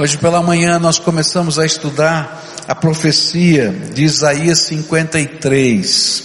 Hoje pela manhã nós começamos a estudar a profecia de Isaías 53.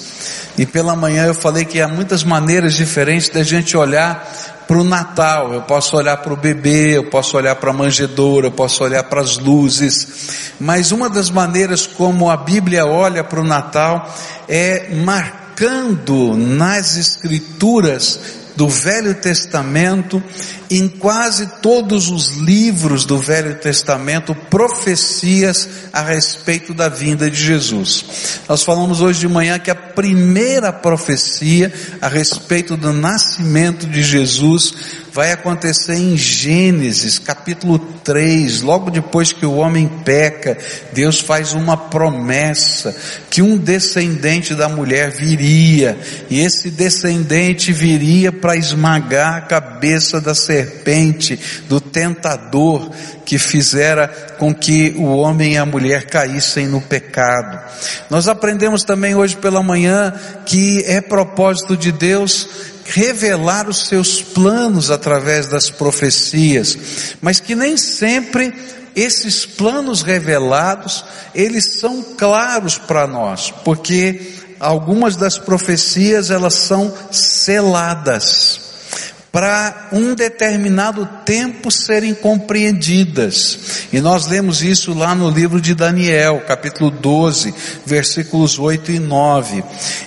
E pela manhã eu falei que há muitas maneiras diferentes da gente olhar para o Natal. Eu posso olhar para o bebê, eu posso olhar para a manjedoura, eu posso olhar para as luzes. Mas uma das maneiras como a Bíblia olha para o Natal é marcando nas escrituras do Velho Testamento, em quase todos os livros do Velho Testamento, profecias a respeito da vinda de Jesus. Nós falamos hoje de manhã que a primeira profecia a respeito do nascimento de Jesus vai acontecer em Gênesis capítulo 3, logo depois que o homem peca, Deus faz uma promessa que um descendente da mulher viria, e esse descendente viria para esmagar a cabeça da serpente, do tentador que fizera com que o homem e a mulher caíssem no pecado. Nós aprendemos também hoje pela manhã que é propósito de Deus revelar os seus planos através das profecias, mas que nem sempre esses planos revelados, eles são claros para nós, porque algumas das profecias elas são seladas para um determinado tempo serem compreendidas. E nós lemos isso lá no livro de Daniel, capítulo 12, versículos 8 e 9.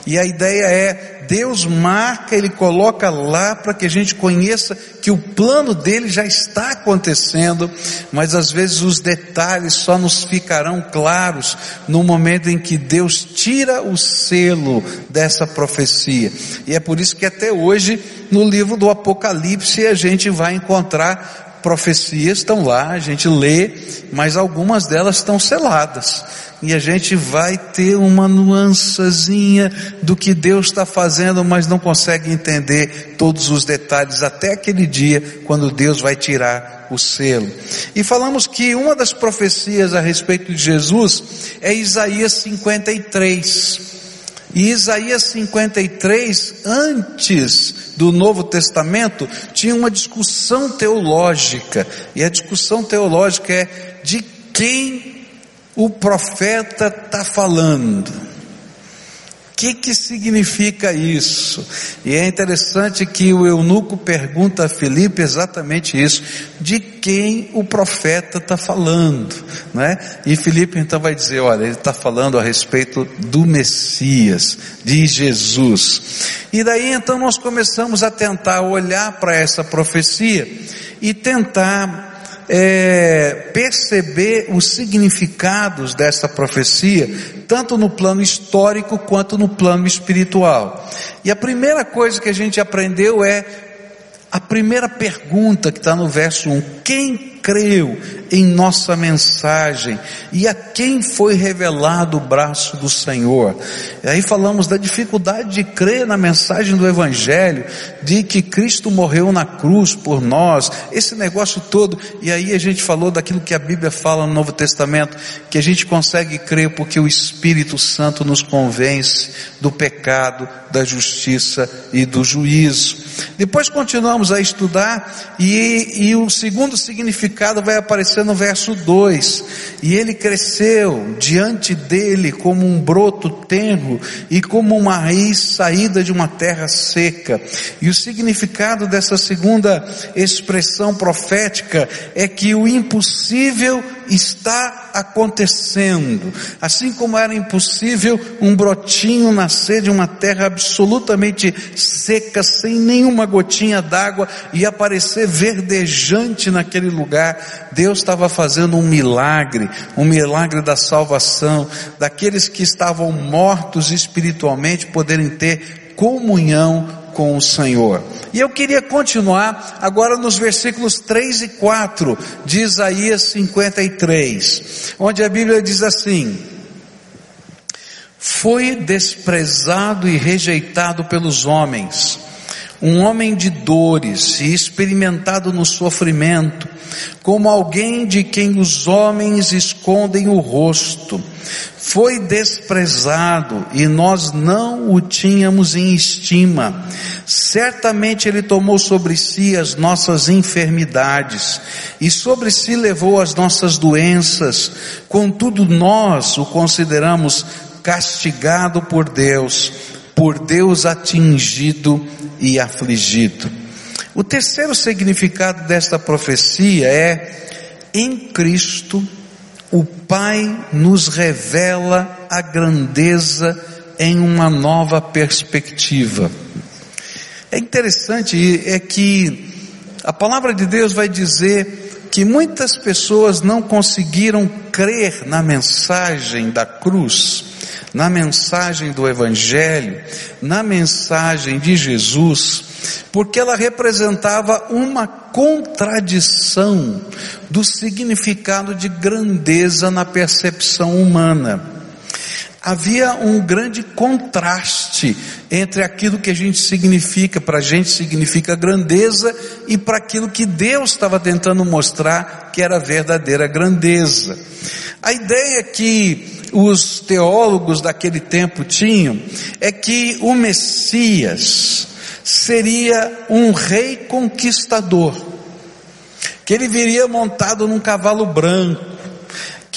E a ideia é Deus marca, Ele coloca lá para que a gente conheça que o plano dele já está acontecendo, mas às vezes os detalhes só nos ficarão claros no momento em que Deus tira o selo dessa profecia. E é por isso que até hoje, no livro do Apocalipse, a gente vai encontrar profecias estão lá, a gente lê, mas algumas delas estão seladas e a gente vai ter uma nuancezinha do que Deus está fazendo, mas não consegue entender todos os detalhes até aquele dia quando Deus vai tirar o selo. E falamos que uma das profecias a respeito de Jesus é Isaías 53. E Isaías 53, antes do Novo Testamento, tinha uma discussão teológica. E a discussão teológica é de quem o profeta está falando. Que, que significa isso? E é interessante que o eunuco pergunta a Filipe exatamente isso: de quem o profeta está falando, né? E Filipe então vai dizer: olha, ele está falando a respeito do Messias, de Jesus. E daí então nós começamos a tentar olhar para essa profecia e tentar é, perceber os significados dessa profecia, tanto no plano histórico quanto no plano espiritual. E a primeira coisa que a gente aprendeu é a primeira pergunta que está no verso 1: quem creu em nossa mensagem e a quem foi revelado o braço do Senhor. E aí falamos da dificuldade de crer na mensagem do Evangelho, de que Cristo morreu na cruz por nós, esse negócio todo. E aí a gente falou daquilo que a Bíblia fala no Novo Testamento, que a gente consegue crer porque o Espírito Santo nos convence do pecado, da justiça e do juízo. Depois continuamos a estudar e, e o segundo significado vai aparecer no verso 2. E ele cresceu diante dele como um broto tenro e como uma raiz saída de uma terra seca. E o significado dessa segunda expressão profética é que o impossível está acontecendo. Assim como era impossível um brotinho nascer de uma terra absolutamente seca, sem nenhuma gotinha d'água e aparecer verdejante naquele lugar, Deus estava fazendo um milagre, um milagre da salvação, daqueles que estavam mortos espiritualmente poderem ter comunhão com o Senhor. E eu queria continuar agora nos versículos 3 e 4 de Isaías 53, onde a Bíblia diz assim: Foi desprezado e rejeitado pelos homens, um homem de dores e experimentado no sofrimento, como alguém de quem os homens escondem o rosto. Foi desprezado e nós não o tínhamos em estima. Certamente ele tomou sobre si as nossas enfermidades e sobre si levou as nossas doenças. Contudo, nós o consideramos castigado por Deus, por Deus atingido e afligido. O terceiro significado desta profecia é: em Cristo, o Pai nos revela a grandeza em uma nova perspectiva. É interessante é que a palavra de Deus vai dizer que muitas pessoas não conseguiram crer na mensagem da cruz, na mensagem do Evangelho, na mensagem de Jesus, porque ela representava uma contradição do significado de grandeza na percepção humana. Havia um grande contraste entre aquilo que a gente significa, para a gente significa grandeza, e para aquilo que Deus estava tentando mostrar que era verdadeira grandeza. A ideia que os teólogos daquele tempo tinham é que o Messias, seria um rei conquistador, que ele viria montado num cavalo branco,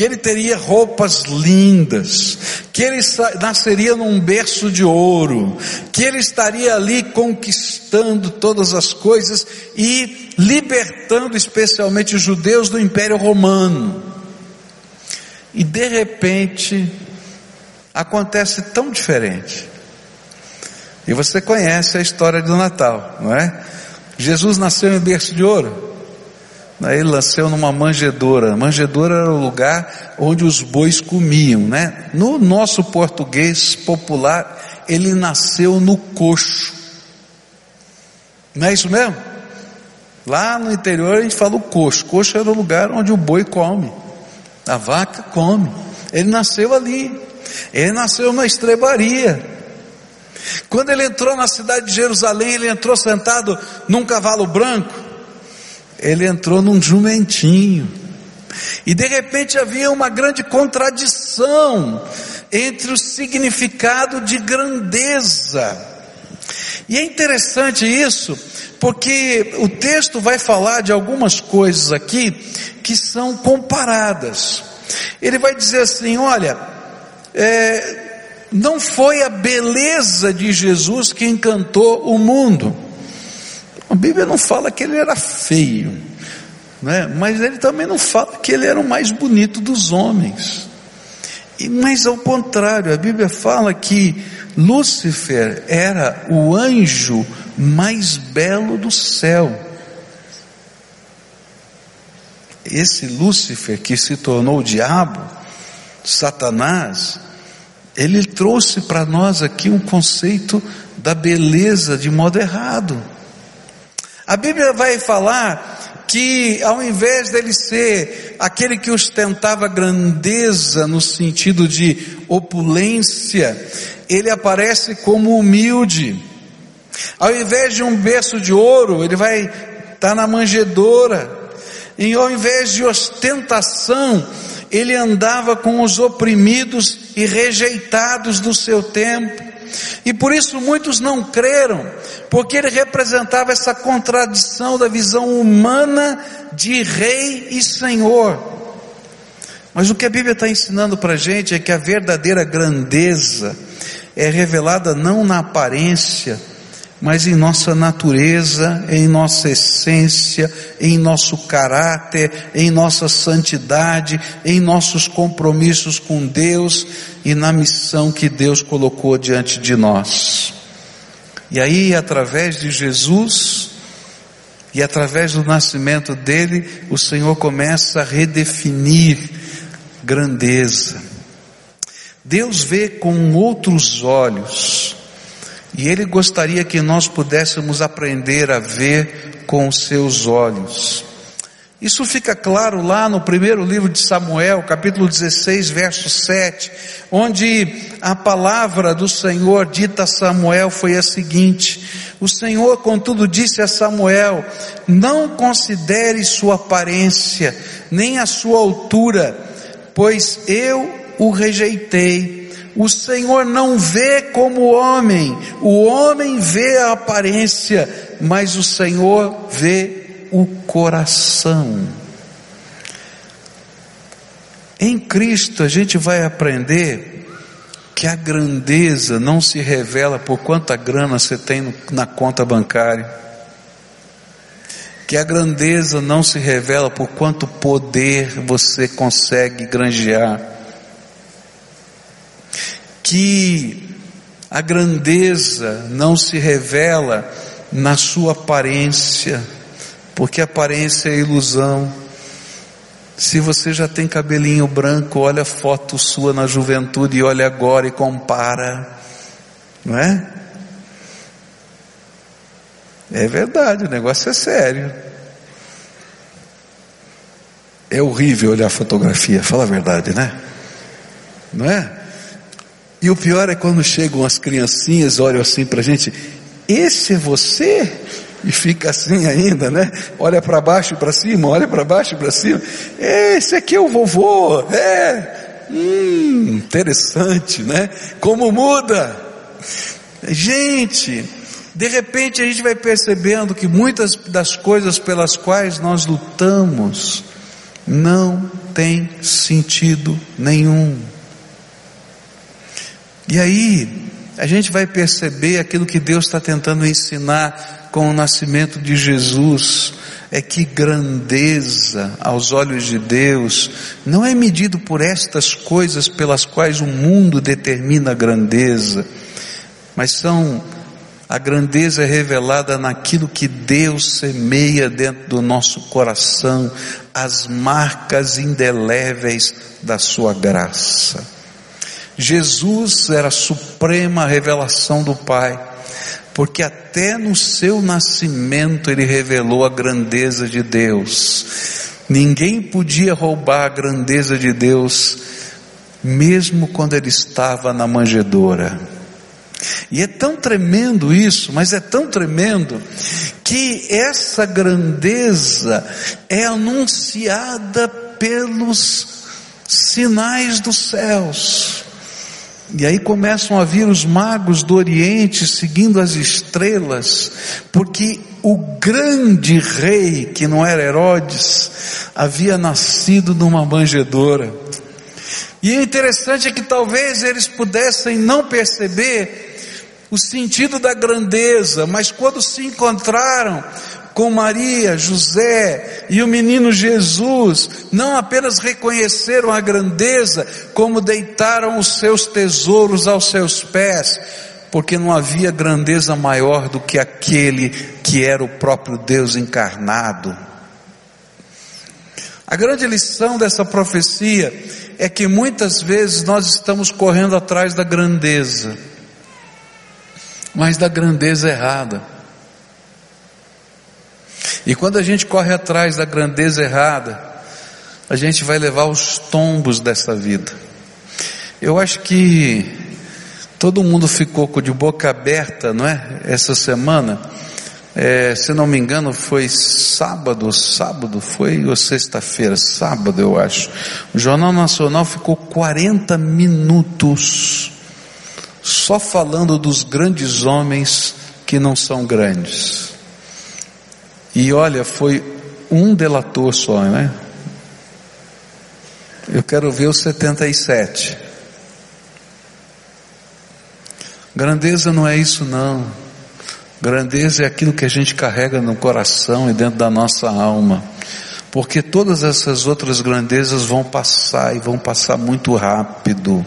que ele teria roupas lindas, que ele nasceria num berço de ouro, que ele estaria ali conquistando todas as coisas e libertando especialmente os judeus do Império Romano. E de repente, acontece tão diferente. E você conhece a história do Natal, não é? Jesus nasceu em berço de ouro. Ele nasceu numa manjedoura. Manjedoura era o lugar onde os bois comiam, né? No nosso português popular, ele nasceu no coxo. Não é isso mesmo? Lá no interior a gente fala o coxo. Coxo era o lugar onde o boi come. A vaca come. Ele nasceu ali. Ele nasceu na estrebaria. Quando ele entrou na cidade de Jerusalém, ele entrou sentado num cavalo branco, ele entrou num jumentinho. E de repente havia uma grande contradição entre o significado de grandeza. E é interessante isso, porque o texto vai falar de algumas coisas aqui que são comparadas. Ele vai dizer assim: olha, é, não foi a beleza de Jesus que encantou o mundo. A Bíblia não fala que ele era feio, né? mas ele também não fala que ele era o mais bonito dos homens. E, mas ao contrário, a Bíblia fala que Lúcifer era o anjo mais belo do céu. Esse Lúcifer que se tornou o diabo, Satanás, ele trouxe para nós aqui um conceito da beleza de modo errado. A Bíblia vai falar que ao invés dele ser aquele que ostentava grandeza no sentido de opulência, ele aparece como humilde. Ao invés de um berço de ouro, ele vai estar tá na manjedoura. E ao invés de ostentação, ele andava com os oprimidos e rejeitados do seu tempo. E por isso muitos não creram, porque ele representava essa contradição da visão humana de rei e senhor. Mas o que a Bíblia está ensinando para a gente é que a verdadeira grandeza é revelada não na aparência, mas em nossa natureza, em nossa essência, em nosso caráter, em nossa santidade, em nossos compromissos com Deus e na missão que Deus colocou diante de nós. E aí, através de Jesus, e através do nascimento dele, o Senhor começa a redefinir grandeza. Deus vê com outros olhos e Ele gostaria que nós pudéssemos aprender a ver com os seus olhos. Isso fica claro lá no primeiro livro de Samuel, capítulo 16, verso 7, onde a palavra do Senhor dita a Samuel foi a seguinte: O Senhor, contudo, disse a Samuel: Não considere sua aparência, nem a sua altura, pois eu o rejeitei. O Senhor não vê como homem, o homem vê a aparência, mas o Senhor vê o coração. Em Cristo a gente vai aprender que a grandeza não se revela por quanta grana você tem na conta bancária, que a grandeza não se revela por quanto poder você consegue granjear, que a grandeza não se revela na sua aparência, porque aparência é ilusão. Se você já tem cabelinho branco, olha a foto sua na juventude e olha agora e compara, não é? É verdade, o negócio é sério. É horrível olhar a fotografia, fala a verdade, né? Não é? E o pior é quando chegam as criancinhas, olham assim para a gente, esse é você? e fica assim ainda, né? Olha para baixo e para cima, olha para baixo e para cima. Esse aqui é o vovô, é. Hum, interessante, né? Como muda. Gente, de repente a gente vai percebendo que muitas das coisas pelas quais nós lutamos não tem sentido nenhum. E aí, a gente vai perceber aquilo que Deus está tentando ensinar com o nascimento de Jesus é que grandeza aos olhos de Deus não é medido por estas coisas pelas quais o mundo determina a grandeza, mas são a grandeza revelada naquilo que Deus semeia dentro do nosso coração, as marcas indeléveis da sua graça. Jesus era a suprema revelação do Pai porque até no seu nascimento ele revelou a grandeza de Deus. Ninguém podia roubar a grandeza de Deus, mesmo quando ele estava na manjedoura. E é tão tremendo isso, mas é tão tremendo, que essa grandeza é anunciada pelos sinais dos céus. E aí começam a vir os magos do Oriente seguindo as estrelas, porque o grande rei, que não era Herodes, havia nascido numa manjedoura. E é interessante é que talvez eles pudessem não perceber o sentido da grandeza, mas quando se encontraram com Maria, José e o menino Jesus, não apenas reconheceram a grandeza, como deitaram os seus tesouros aos seus pés, porque não havia grandeza maior do que aquele que era o próprio Deus encarnado. A grande lição dessa profecia é que muitas vezes nós estamos correndo atrás da grandeza, mas da grandeza errada. E quando a gente corre atrás da grandeza errada, a gente vai levar os tombos dessa vida. Eu acho que todo mundo ficou de boca aberta, não é? Essa semana, é, se não me engano, foi sábado, sábado foi ou sexta-feira, sábado eu acho. O Jornal Nacional ficou 40 minutos só falando dos grandes homens que não são grandes. E olha, foi um delator só, né? Eu quero ver o 77. Grandeza não é isso não. Grandeza é aquilo que a gente carrega no coração e dentro da nossa alma. Porque todas essas outras grandezas vão passar e vão passar muito rápido.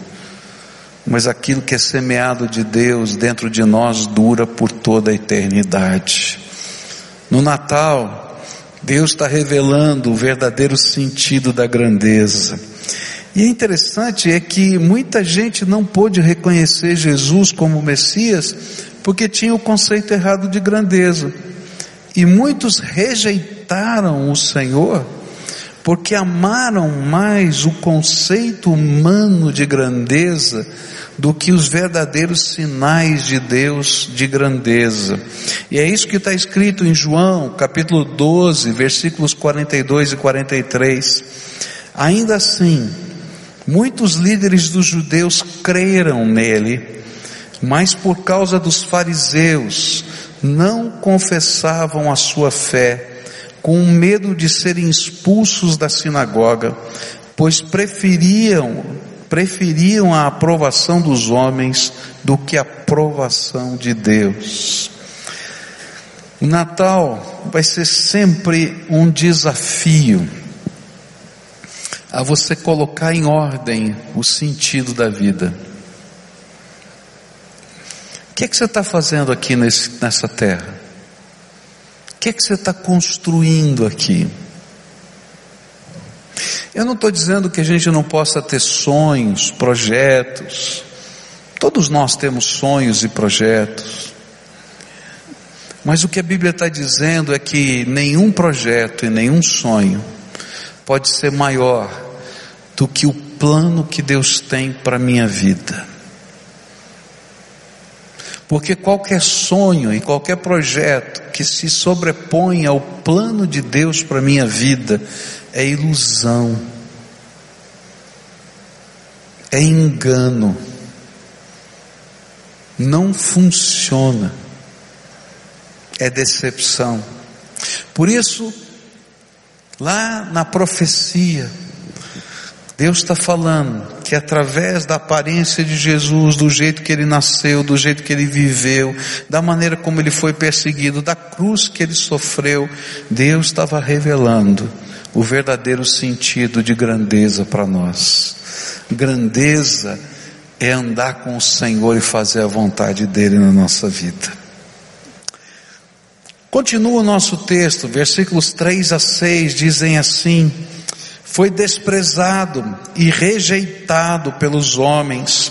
Mas aquilo que é semeado de Deus dentro de nós dura por toda a eternidade. No Natal, Deus está revelando o verdadeiro sentido da grandeza. E é interessante é que muita gente não pôde reconhecer Jesus como Messias porque tinha o conceito errado de grandeza. E muitos rejeitaram o Senhor porque amaram mais o conceito humano de grandeza do que os verdadeiros sinais de Deus de grandeza. E é isso que está escrito em João, capítulo 12, versículos 42 e 43. Ainda assim, muitos líderes dos judeus creram nele, mas por causa dos fariseus, não confessavam a sua fé, com medo de serem expulsos da sinagoga, pois preferiam preferiam a aprovação dos homens do que a aprovação de Deus. O Natal vai ser sempre um desafio a você colocar em ordem o sentido da vida. O que é que você está fazendo aqui nesse, nessa terra? O que é que você está construindo aqui? Eu não estou dizendo que a gente não possa ter sonhos, projetos. Todos nós temos sonhos e projetos. Mas o que a Bíblia está dizendo é que nenhum projeto e nenhum sonho pode ser maior do que o plano que Deus tem para a minha vida. Porque qualquer sonho e qualquer projeto que se sobrepõe ao plano de Deus para a minha vida é ilusão, é engano, não funciona, é decepção. Por isso, lá na profecia, Deus está falando que através da aparência de Jesus, do jeito que ele nasceu, do jeito que ele viveu, da maneira como ele foi perseguido, da cruz que ele sofreu, Deus estava revelando o verdadeiro sentido de grandeza para nós. Grandeza é andar com o Senhor e fazer a vontade dele na nossa vida. Continua o nosso texto, versículos 3 a 6 dizem assim: Foi desprezado e rejeitado pelos homens,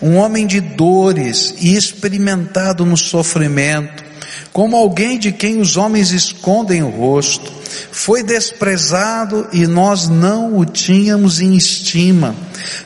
um homem de dores e experimentado no sofrimento, como alguém de quem os homens escondem o rosto foi desprezado e nós não o tínhamos em estima.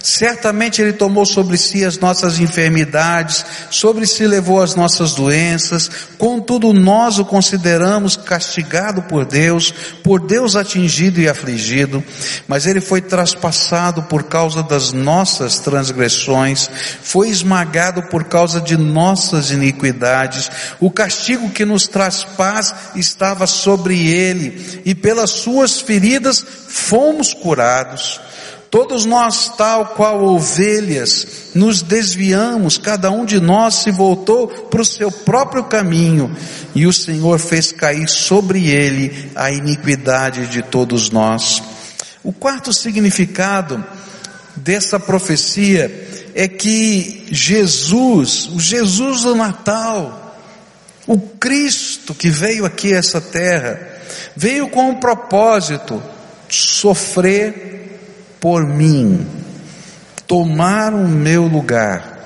Certamente ele tomou sobre si as nossas enfermidades, sobre si levou as nossas doenças, contudo nós o consideramos castigado por Deus, por Deus atingido e afligido, mas ele foi traspassado por causa das nossas transgressões, foi esmagado por causa de nossas iniquidades, o castigo que nos traz paz estava sobre ele, e pelas suas feridas fomos curados. Todos nós, tal qual ovelhas, nos desviamos, cada um de nós se voltou para o seu próprio caminho, e o Senhor fez cair sobre ele a iniquidade de todos nós. O quarto significado dessa profecia é que Jesus, o Jesus do Natal, o Cristo que veio aqui a essa terra, veio com um propósito, sofrer por mim, tomar o meu lugar.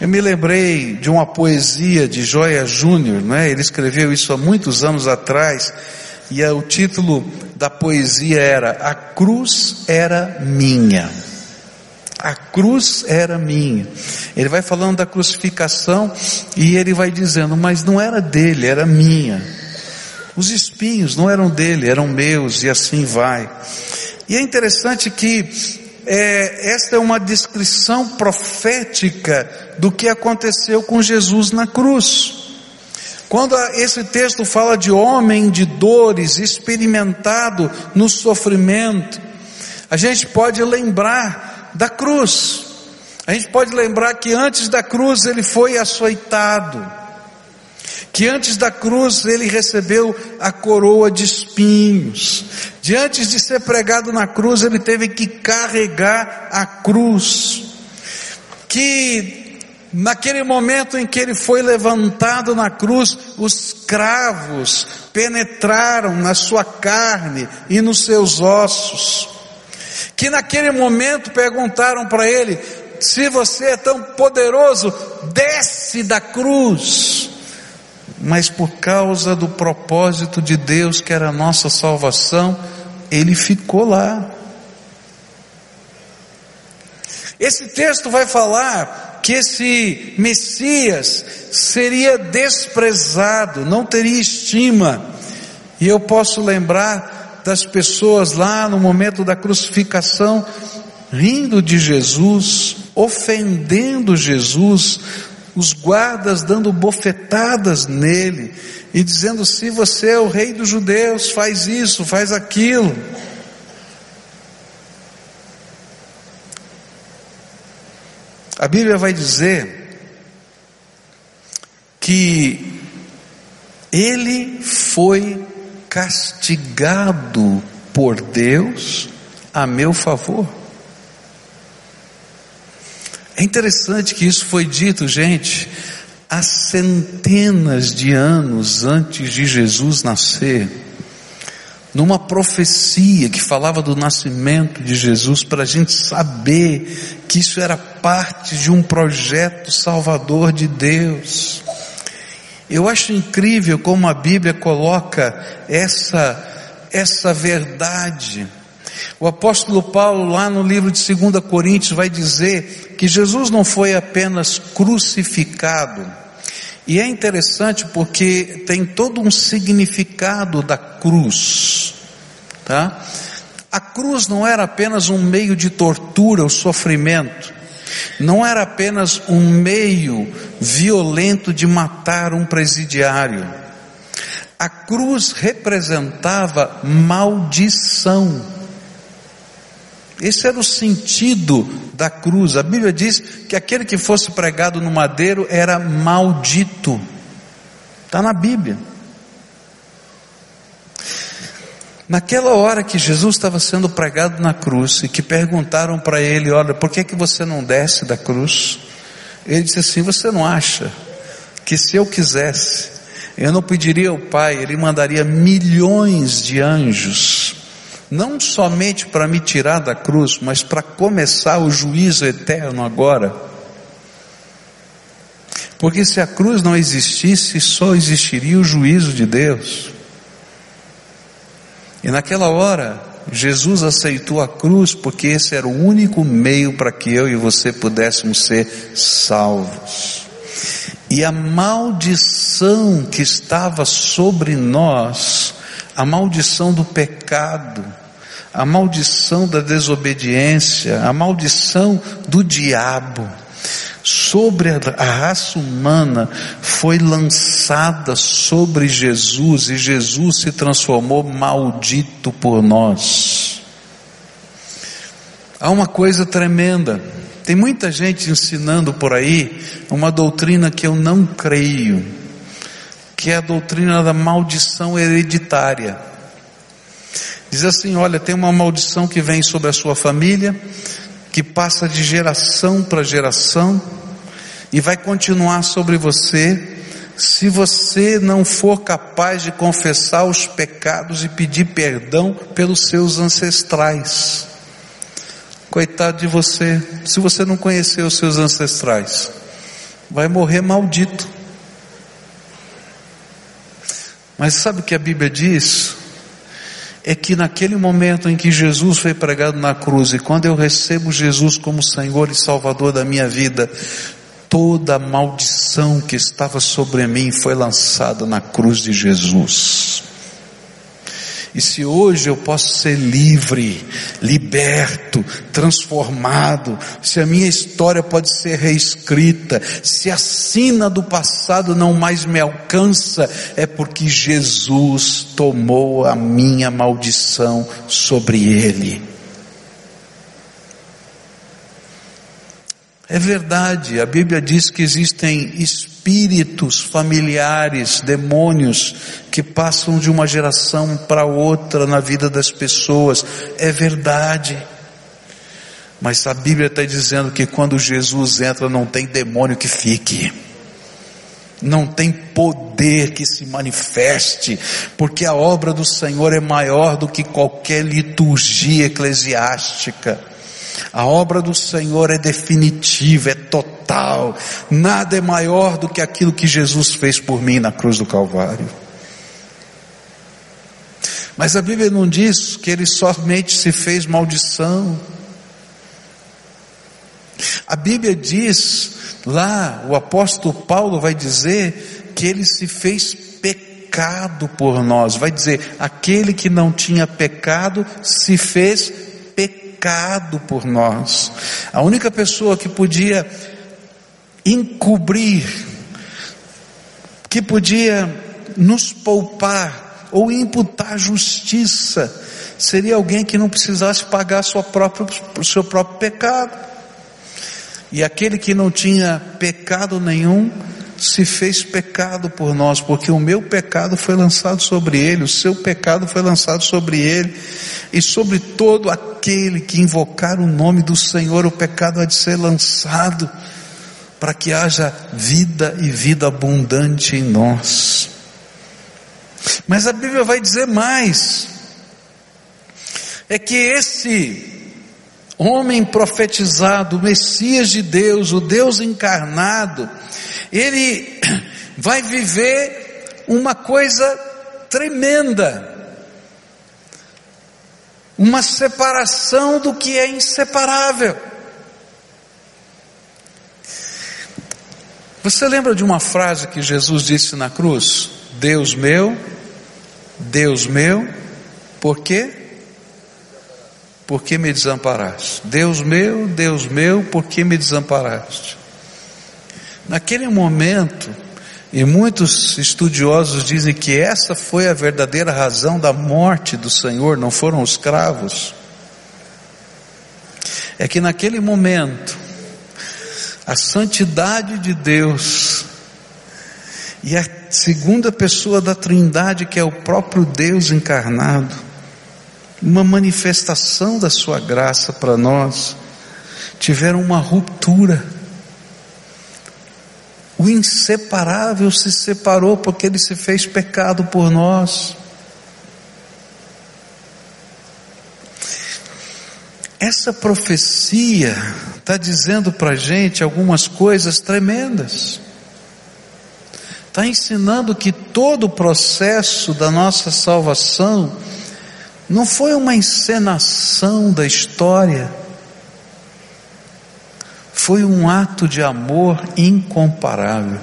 Eu me lembrei de uma poesia de Joia Júnior, né? Ele escreveu isso há muitos anos atrás, e o título da poesia era A Cruz era minha. A cruz era minha. Ele vai falando da crucificação e ele vai dizendo, mas não era dele, era minha. Os espinhos não eram dele, eram meus, e assim vai. E é interessante que é, esta é uma descrição profética do que aconteceu com Jesus na cruz. Quando esse texto fala de homem de dores, experimentado no sofrimento, a gente pode lembrar da cruz. A gente pode lembrar que antes da cruz ele foi açoitado que antes da cruz ele recebeu a coroa de espinhos, de antes de ser pregado na cruz ele teve que carregar a cruz, que naquele momento em que ele foi levantado na cruz, os cravos penetraram na sua carne e nos seus ossos, que naquele momento perguntaram para ele, se você é tão poderoso, desce da cruz mas por causa do propósito de Deus, que era a nossa salvação, ele ficou lá. Esse texto vai falar que esse Messias seria desprezado, não teria estima. E eu posso lembrar das pessoas lá no momento da crucificação, rindo de Jesus, ofendendo Jesus, os guardas dando bofetadas nele e dizendo: se você é o rei dos judeus, faz isso, faz aquilo. A Bíblia vai dizer que ele foi castigado por Deus a meu favor. Interessante que isso foi dito, gente, há centenas de anos antes de Jesus nascer, numa profecia que falava do nascimento de Jesus, para a gente saber que isso era parte de um projeto salvador de Deus. Eu acho incrível como a Bíblia coloca essa essa verdade. O apóstolo Paulo, lá no livro de 2 Coríntios, vai dizer que Jesus não foi apenas crucificado, e é interessante porque tem todo um significado da cruz, tá? A cruz não era apenas um meio de tortura, o sofrimento, não era apenas um meio violento de matar um presidiário. A cruz representava maldição. Esse era o sentido da cruz. A Bíblia diz que aquele que fosse pregado no madeiro era maldito. Está na Bíblia. Naquela hora que Jesus estava sendo pregado na cruz e que perguntaram para ele, olha, por que que você não desce da cruz? Ele disse assim, você não acha que se eu quisesse, eu não pediria ao Pai, Ele mandaria milhões de anjos, não somente para me tirar da cruz, mas para começar o juízo eterno agora. Porque se a cruz não existisse, só existiria o juízo de Deus. E naquela hora, Jesus aceitou a cruz porque esse era o único meio para que eu e você pudéssemos ser salvos. E a maldição que estava sobre nós, a maldição do pecado, a maldição da desobediência, a maldição do diabo, sobre a raça humana foi lançada sobre Jesus e Jesus se transformou maldito por nós. Há uma coisa tremenda. Tem muita gente ensinando por aí uma doutrina que eu não creio, que é a doutrina da maldição hereditária. Diz assim: olha, tem uma maldição que vem sobre a sua família, que passa de geração para geração e vai continuar sobre você se você não for capaz de confessar os pecados e pedir perdão pelos seus ancestrais. Coitado de você, se você não conhecer os seus ancestrais, vai morrer maldito. Mas sabe o que a Bíblia diz? é que naquele momento em que Jesus foi pregado na cruz e quando eu recebo Jesus como Senhor e Salvador da minha vida, toda a maldição que estava sobre mim foi lançada na cruz de Jesus. E se hoje eu posso ser livre, liberto, transformado, se a minha história pode ser reescrita, se a sina do passado não mais me alcança, é porque Jesus tomou a minha maldição sobre ele. É verdade, a Bíblia diz que existem espíritos familiares, demônios, que passam de uma geração para outra na vida das pessoas. É verdade. Mas a Bíblia está dizendo que quando Jesus entra, não tem demônio que fique. Não tem poder que se manifeste, porque a obra do Senhor é maior do que qualquer liturgia eclesiástica. A obra do Senhor é definitiva, é total. Nada é maior do que aquilo que Jesus fez por mim na cruz do Calvário. Mas a Bíblia não diz que ele somente se fez maldição. A Bíblia diz, lá o apóstolo Paulo vai dizer que ele se fez pecado por nós. Vai dizer, aquele que não tinha pecado se fez pecado por nós. A única pessoa que podia encobrir, que podia nos poupar ou imputar justiça, seria alguém que não precisasse pagar sua própria, seu próprio pecado. E aquele que não tinha pecado nenhum, se fez pecado por nós, porque o meu pecado foi lançado sobre ele, o seu pecado foi lançado sobre ele, e sobre todo aquele que invocar o nome do Senhor, o pecado há de ser lançado, para que haja vida e vida abundante em nós. Mas a Bíblia vai dizer mais: é que esse homem profetizado, Messias de Deus, o Deus encarnado, ele vai viver uma coisa tremenda, uma separação do que é inseparável. Você lembra de uma frase que Jesus disse na cruz? Deus meu, Deus meu, por quê? Por que me desamparaste? Deus meu, Deus meu, por que me desamparaste? Naquele momento, e muitos estudiosos dizem que essa foi a verdadeira razão da morte do Senhor, não foram os cravos. É que naquele momento, a santidade de Deus e a segunda pessoa da Trindade, que é o próprio Deus encarnado, uma manifestação da sua graça para nós, tiveram uma ruptura. O inseparável se separou porque ele se fez pecado por nós. Essa profecia está dizendo para a gente algumas coisas tremendas está ensinando que todo o processo da nossa salvação não foi uma encenação da história, foi um ato de amor incomparável.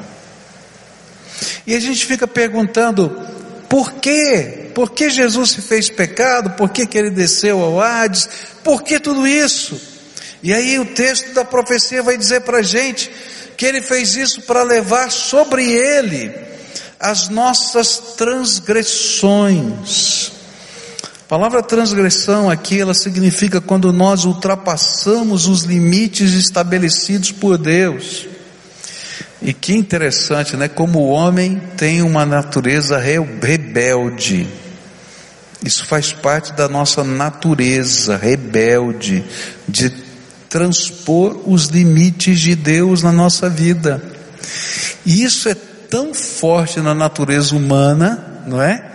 E a gente fica perguntando, por quê? Por que Jesus se fez pecado? Por que, que ele desceu ao Hades? Por que tudo isso? E aí o texto da profecia vai dizer para a gente que ele fez isso para levar sobre ele as nossas transgressões. Palavra transgressão aqui, ela significa quando nós ultrapassamos os limites estabelecidos por Deus. E que interessante, né? Como o homem tem uma natureza rebelde. Isso faz parte da nossa natureza rebelde, de transpor os limites de Deus na nossa vida. E isso é tão forte na natureza humana, não é?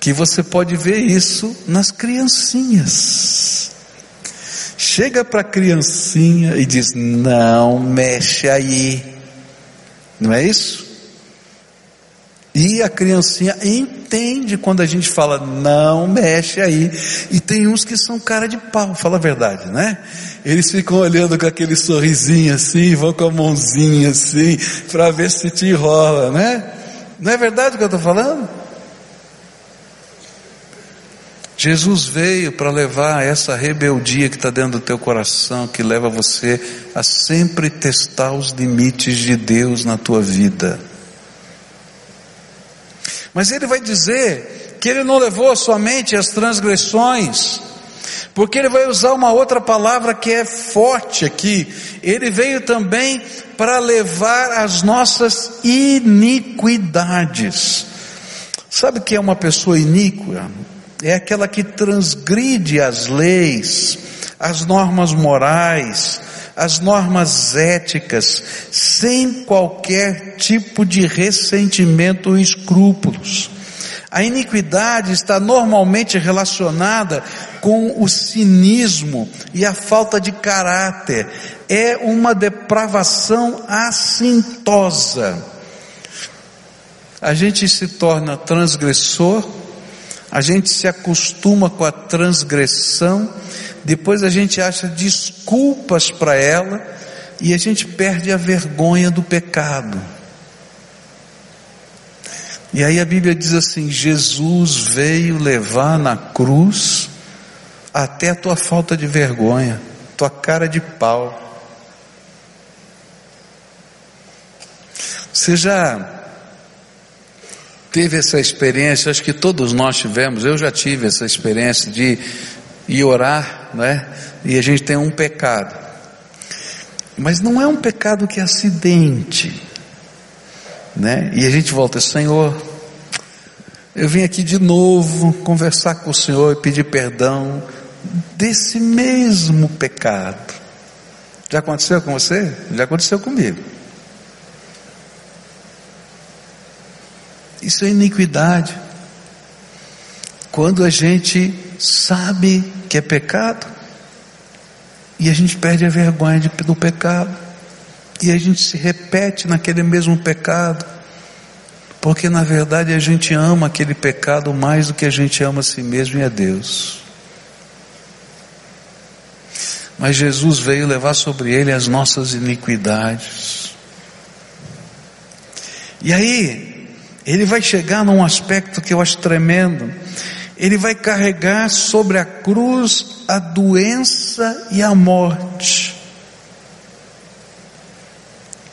Que você pode ver isso nas criancinhas. Chega para a criancinha e diz: Não mexe aí. Não é isso? E a criancinha entende quando a gente fala, não mexe aí. E tem uns que são cara de pau, fala a verdade, né? Eles ficam olhando com aquele sorrisinho assim, vão com a mãozinha assim, para ver se te enrola, né? Não é verdade o que eu estou falando? Jesus veio para levar essa rebeldia que está dentro do teu coração, que leva você a sempre testar os limites de Deus na tua vida. Mas ele vai dizer que ele não levou somente as transgressões, porque ele vai usar uma outra palavra que é forte aqui. Ele veio também para levar as nossas iniquidades. Sabe o que é uma pessoa iníqua? É aquela que transgride as leis, as normas morais, as normas éticas, sem qualquer tipo de ressentimento ou escrúpulos. A iniquidade está normalmente relacionada com o cinismo e a falta de caráter. É uma depravação assintosa. A gente se torna transgressor a gente se acostuma com a transgressão, depois a gente acha desculpas para ela e a gente perde a vergonha do pecado. E aí a Bíblia diz assim: Jesus veio levar na cruz até a tua falta de vergonha, tua cara de pau. Você já teve essa experiência, acho que todos nós tivemos, eu já tive essa experiência de ir orar, né? E a gente tem um pecado. Mas não é um pecado que é acidente, né? E a gente volta, Senhor, eu vim aqui de novo conversar com o Senhor e pedir perdão desse mesmo pecado. Já aconteceu com você? Já aconteceu comigo. Isso é iniquidade. Quando a gente sabe que é pecado e a gente perde a vergonha do pecado e a gente se repete naquele mesmo pecado, porque na verdade a gente ama aquele pecado mais do que a gente ama a si mesmo e a Deus. Mas Jesus veio levar sobre ele as nossas iniquidades. E aí, ele vai chegar num aspecto que eu acho tremendo. Ele vai carregar sobre a cruz a doença e a morte.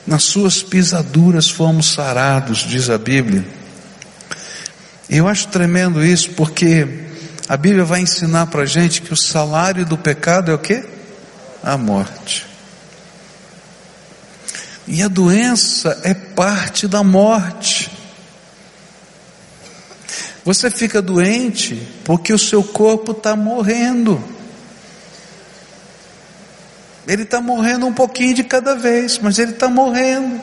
Nas suas pisaduras fomos sarados, diz a Bíblia. E eu acho tremendo isso porque a Bíblia vai ensinar para gente que o salário do pecado é o quê? A morte. E a doença é parte da morte. Você fica doente porque o seu corpo está morrendo. Ele está morrendo um pouquinho de cada vez, mas ele está morrendo.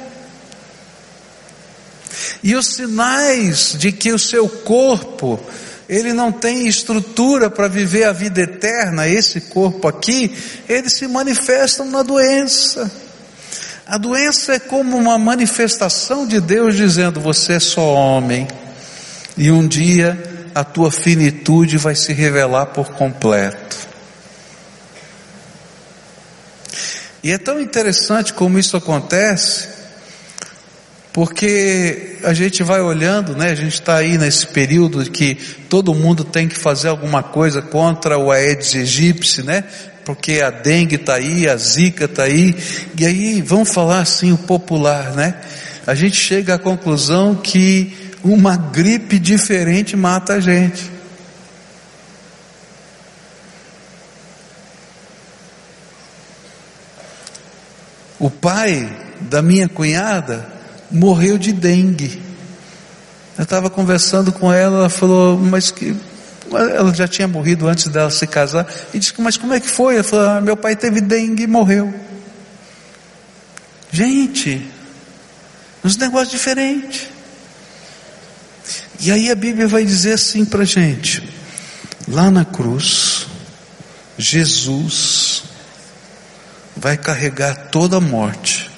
E os sinais de que o seu corpo, ele não tem estrutura para viver a vida eterna, esse corpo aqui, eles se manifestam na doença. A doença é como uma manifestação de Deus dizendo: você é só homem, e um dia a tua finitude vai se revelar por completo. E é tão interessante como isso acontece, porque a gente vai olhando, né? A gente está aí nesse período que todo mundo tem que fazer alguma coisa contra o Aedes aegypti, né? Porque a dengue está aí, a zika está aí, e aí vamos falar assim o popular, né? A gente chega à conclusão que uma gripe diferente mata a gente. O pai da minha cunhada morreu de dengue. Eu estava conversando com ela, ela falou, mas que ela já tinha morrido antes dela se casar, e disse, mas como é que foi? Ela falou, ah, meu pai teve dengue e morreu. Gente, uns negócios diferentes. E aí a Bíblia vai dizer assim para gente, lá na cruz, Jesus vai carregar toda a morte,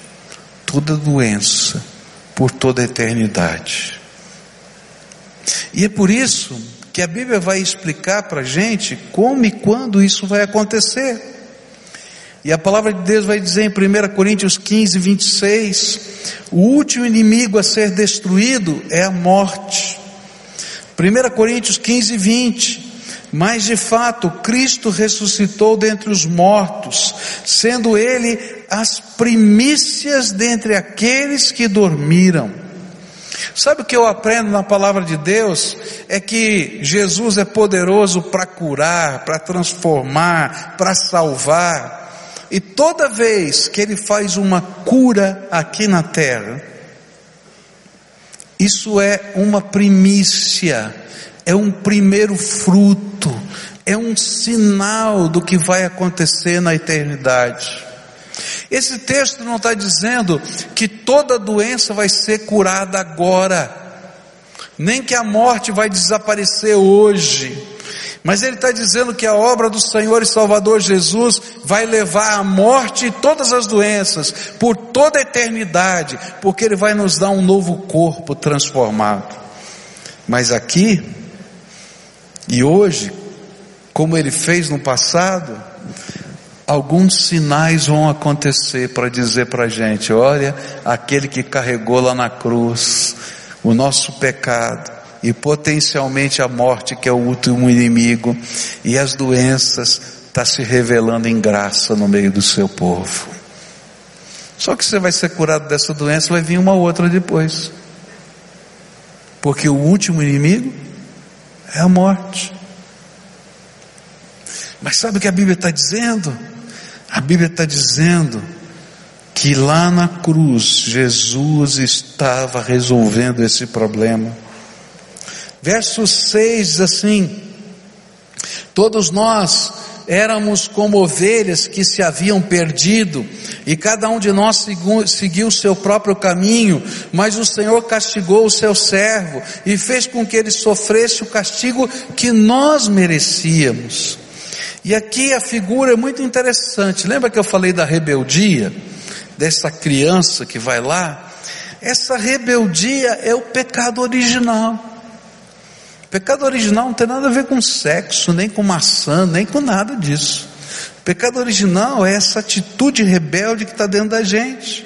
toda a doença, por toda a eternidade. E é por isso que a Bíblia vai explicar para a gente como e quando isso vai acontecer. E a palavra de Deus vai dizer em 1 Coríntios 15, 26, o último inimigo a ser destruído é a morte. 1 Coríntios 15, 20, mas de fato, Cristo ressuscitou dentre os mortos, sendo Ele as primícias dentre aqueles que dormiram. Sabe o que eu aprendo na palavra de Deus? É que Jesus é poderoso para curar, para transformar, para salvar. E toda vez que Ele faz uma cura aqui na terra, isso é uma primícia é um primeiro fruto, é um sinal do que vai acontecer na eternidade. Esse texto não está dizendo que toda doença vai ser curada agora, nem que a morte vai desaparecer hoje, mas ele está dizendo que a obra do Senhor e Salvador Jesus vai levar a morte e todas as doenças por toda a eternidade, porque ele vai nos dar um novo corpo transformado. Mas aqui, E hoje, como ele fez no passado, alguns sinais vão acontecer para dizer para a gente: olha, aquele que carregou lá na cruz o nosso pecado e potencialmente a morte, que é o último inimigo, e as doenças, está se revelando em graça no meio do seu povo. Só que você vai ser curado dessa doença, vai vir uma outra depois. Porque o último inimigo é a morte. Mas sabe o que a Bíblia está dizendo? A Bíblia está dizendo que lá na cruz Jesus estava resolvendo esse problema. Verso 6 diz assim: Todos nós éramos como ovelhas que se haviam perdido, e cada um de nós seguiu o seu próprio caminho, mas o Senhor castigou o seu servo e fez com que ele sofresse o castigo que nós merecíamos. E aqui a figura é muito interessante. Lembra que eu falei da rebeldia? Dessa criança que vai lá? Essa rebeldia é o pecado original. Pecado original não tem nada a ver com sexo, nem com maçã, nem com nada disso. Pecado original é essa atitude rebelde que está dentro da gente.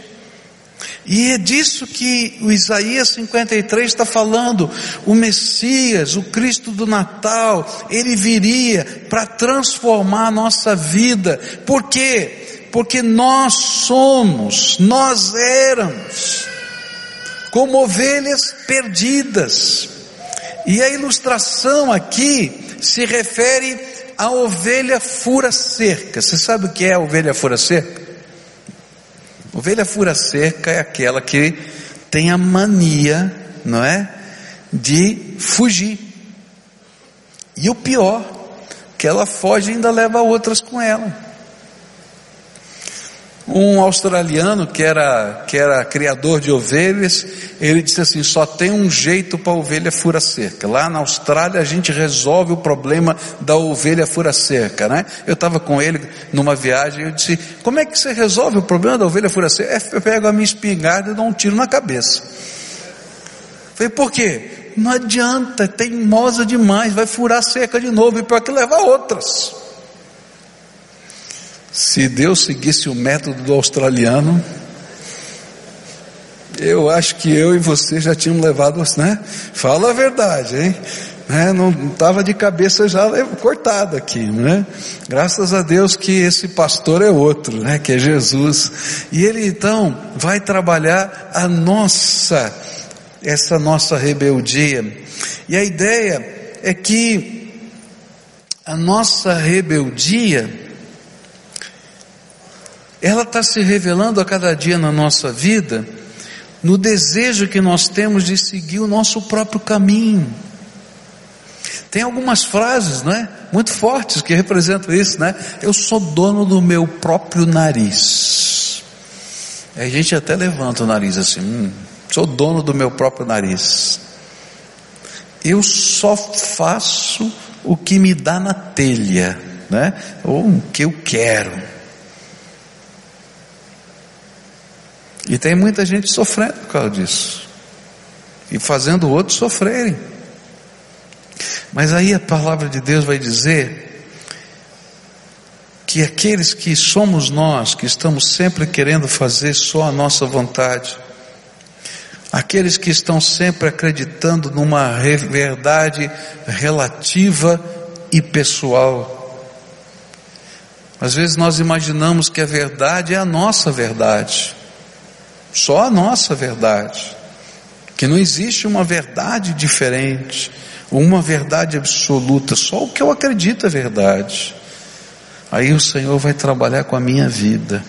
E é disso que o Isaías 53 está falando. O Messias, o Cristo do Natal, ele viria para transformar a nossa vida. Por quê? Porque nós somos, nós éramos, como ovelhas perdidas. E a ilustração aqui se refere à ovelha fura cerca. Você sabe o que é a ovelha fura cerca? Ovelha fura cerca é aquela que tem a mania, não é? De fugir. E o pior, que ela foge e ainda leva outras com ela. Um australiano que era, que era criador de ovelhas, ele disse assim: só tem um jeito para a ovelha fura cerca. Lá na Austrália a gente resolve o problema da ovelha fura cerca, né? Eu estava com ele numa viagem e eu disse: como é que você resolve o problema da ovelha fura cerca? É, eu pego a minha espingarda e dou um tiro na cabeça. Falei, por quê? Não adianta, é teimosa demais, vai furar cerca de novo e para que levar outras. Se Deus seguisse o método do australiano, eu acho que eu e você já tínhamos levado, né? Fala a verdade, hein? Né? Não estava de cabeça já cortado aqui, né? Graças a Deus que esse pastor é outro, né? Que é Jesus. E ele então vai trabalhar a nossa, essa nossa rebeldia. E a ideia é que a nossa rebeldia ela está se revelando a cada dia na nossa vida, no desejo que nós temos de seguir o nosso próprio caminho. Tem algumas frases, não é? Muito fortes que representam isso, né? Eu sou dono do meu próprio nariz. A gente até levanta o nariz assim, hum, sou dono do meu próprio nariz. Eu só faço o que me dá na telha, né? Ou o que eu quero. E tem muita gente sofrendo por causa disso. E fazendo outros sofrerem. Mas aí a palavra de Deus vai dizer que aqueles que somos nós, que estamos sempre querendo fazer só a nossa vontade, aqueles que estão sempre acreditando numa verdade relativa e pessoal, às vezes nós imaginamos que a verdade é a nossa verdade. Só a nossa verdade. Que não existe uma verdade diferente, uma verdade absoluta, só o que eu acredito é verdade. Aí o Senhor vai trabalhar com a minha vida,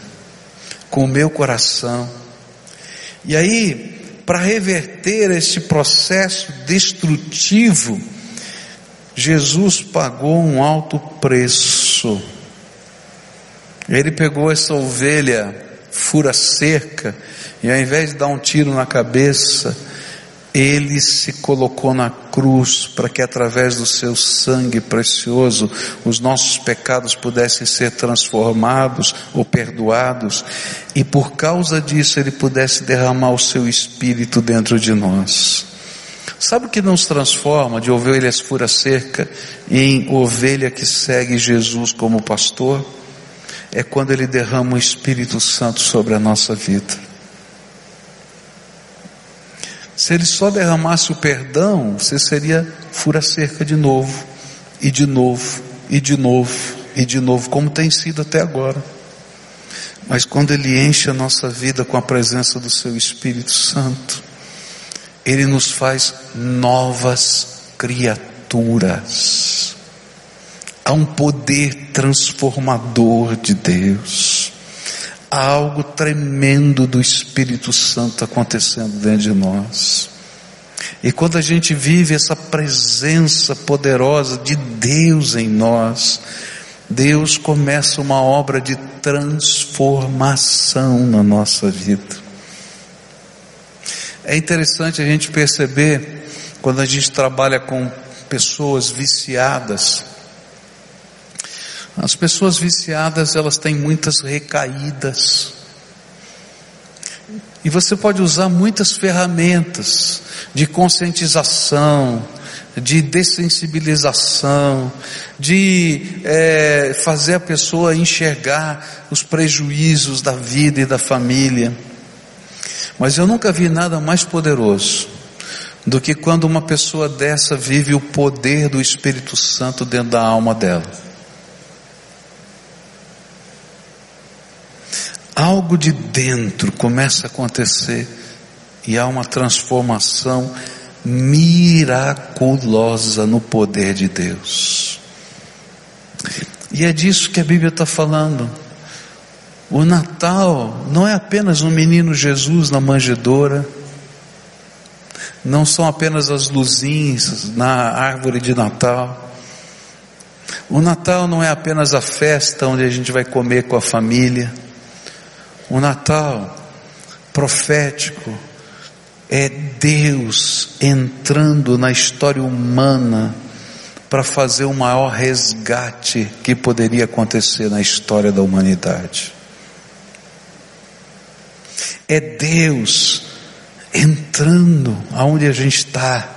com o meu coração. E aí, para reverter esse processo destrutivo, Jesus pagou um alto preço. Ele pegou essa ovelha fura cerca e ao invés de dar um tiro na cabeça, ele se colocou na cruz para que através do seu sangue precioso os nossos pecados pudessem ser transformados ou perdoados e por causa disso ele pudesse derramar o seu espírito dentro de nós. Sabe o que nos transforma de ovelhas fura cerca em ovelha que segue Jesus como pastor? É quando Ele derrama o Espírito Santo sobre a nossa vida. Se Ele só derramasse o perdão, você seria fura cerca de novo, e de novo, e de novo, e de novo, como tem sido até agora. Mas quando Ele enche a nossa vida com a presença do Seu Espírito Santo, Ele nos faz novas criaturas. Há um poder transformador de Deus. Há algo tremendo do Espírito Santo acontecendo dentro de nós. E quando a gente vive essa presença poderosa de Deus em nós, Deus começa uma obra de transformação na nossa vida. É interessante a gente perceber quando a gente trabalha com pessoas viciadas. As pessoas viciadas, elas têm muitas recaídas. E você pode usar muitas ferramentas de conscientização, de dessensibilização, de é, fazer a pessoa enxergar os prejuízos da vida e da família. Mas eu nunca vi nada mais poderoso do que quando uma pessoa dessa vive o poder do Espírito Santo dentro da alma dela. Algo de dentro começa a acontecer e há uma transformação miraculosa no poder de Deus. E é disso que a Bíblia está falando. O Natal não é apenas um menino Jesus na manjedoura, não são apenas as luzinhas na árvore de Natal. O Natal não é apenas a festa onde a gente vai comer com a família. O Natal profético é Deus entrando na história humana para fazer o maior resgate que poderia acontecer na história da humanidade. É Deus entrando aonde a gente está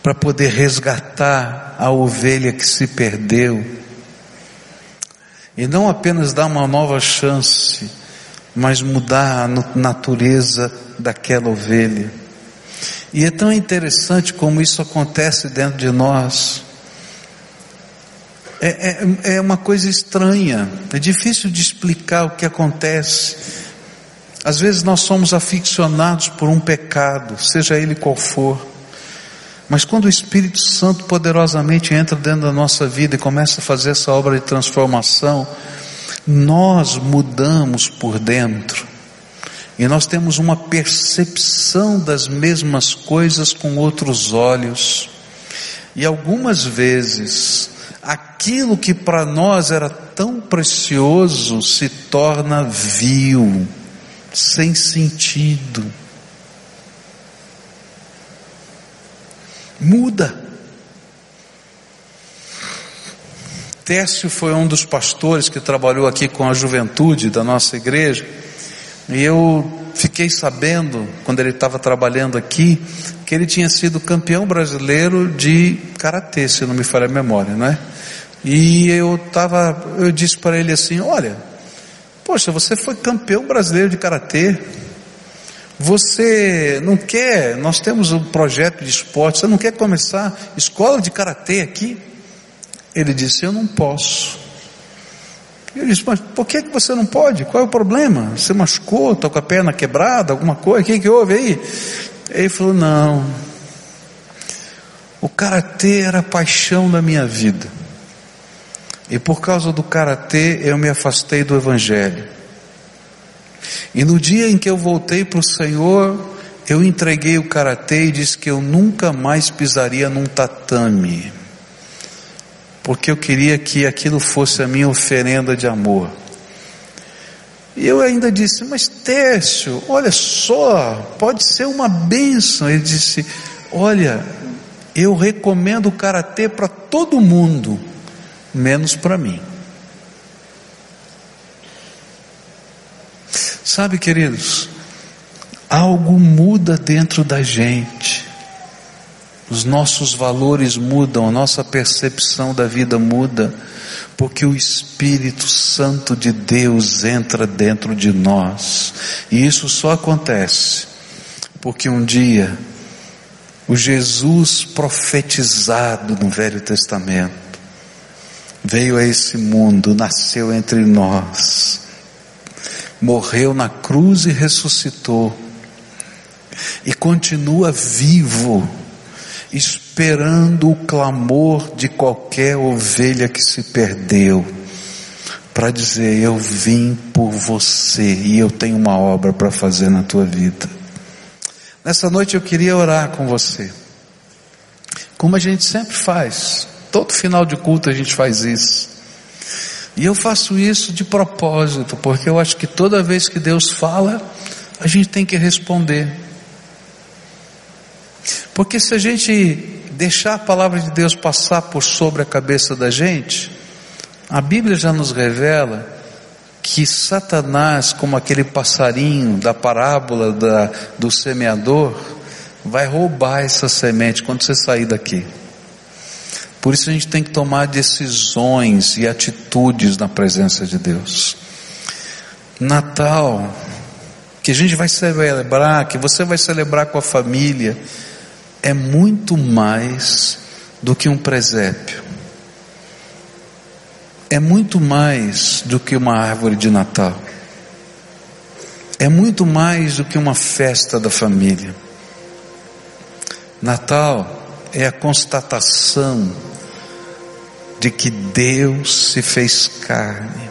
para poder resgatar a ovelha que se perdeu e não apenas dar uma nova chance mas mudar a natureza daquela ovelha. E é tão interessante como isso acontece dentro de nós. É, é, é uma coisa estranha, é difícil de explicar o que acontece. Às vezes nós somos aficionados por um pecado, seja ele qual for. Mas quando o Espírito Santo poderosamente entra dentro da nossa vida e começa a fazer essa obra de transformação, nós mudamos por dentro e nós temos uma percepção das mesmas coisas com outros olhos. E algumas vezes, aquilo que para nós era tão precioso se torna vil, sem sentido. Muda. Técio foi um dos pastores que trabalhou aqui com a juventude da nossa igreja. E eu fiquei sabendo, quando ele estava trabalhando aqui, que ele tinha sido campeão brasileiro de karatê, se não me falha a memória, não é? E eu tava, eu disse para ele assim: Olha, poxa, você foi campeão brasileiro de karatê. Você não quer? Nós temos um projeto de esporte. Você não quer começar escola de karatê aqui? Ele disse: Eu não posso. Eu disse: Mas por que, que você não pode? Qual é o problema? Você machucou, está com a perna quebrada, alguma coisa? O que, que houve aí? Ele falou: Não. O karatê era a paixão da minha vida. E por causa do karatê eu me afastei do evangelho. E no dia em que eu voltei para o Senhor, eu entreguei o karatê e disse que eu nunca mais pisaria num tatame porque eu queria que aquilo fosse a minha oferenda de amor. E eu ainda disse, mas Técio, olha só, pode ser uma bênção. Ele disse, olha, eu recomendo o karatê para todo mundo, menos para mim. Sabe, queridos, algo muda dentro da gente os nossos valores mudam, a nossa percepção da vida muda, porque o Espírito Santo de Deus entra dentro de nós. E isso só acontece porque um dia o Jesus profetizado no Velho Testamento veio a esse mundo, nasceu entre nós, morreu na cruz e ressuscitou, e continua vivo, esperando o clamor de qualquer ovelha que se perdeu, para dizer: Eu vim por você e eu tenho uma obra para fazer na tua vida. Nessa noite eu queria orar com você, como a gente sempre faz. Todo final de culto a gente faz isso. E eu faço isso de propósito, porque eu acho que toda vez que Deus fala, a gente tem que responder. Porque se a gente deixar a palavra de Deus passar por sobre a cabeça da gente, a Bíblia já nos revela que Satanás, como aquele passarinho da parábola da, do semeador, vai roubar essa semente quando você sair daqui. Por isso a gente tem que tomar decisões e atitudes na presença de Deus. Natal, que a gente vai celebrar, que você vai celebrar com a família, é muito mais do que um presépio. É muito mais do que uma árvore de Natal. É muito mais do que uma festa da família. Natal é a constatação de que Deus se fez carne,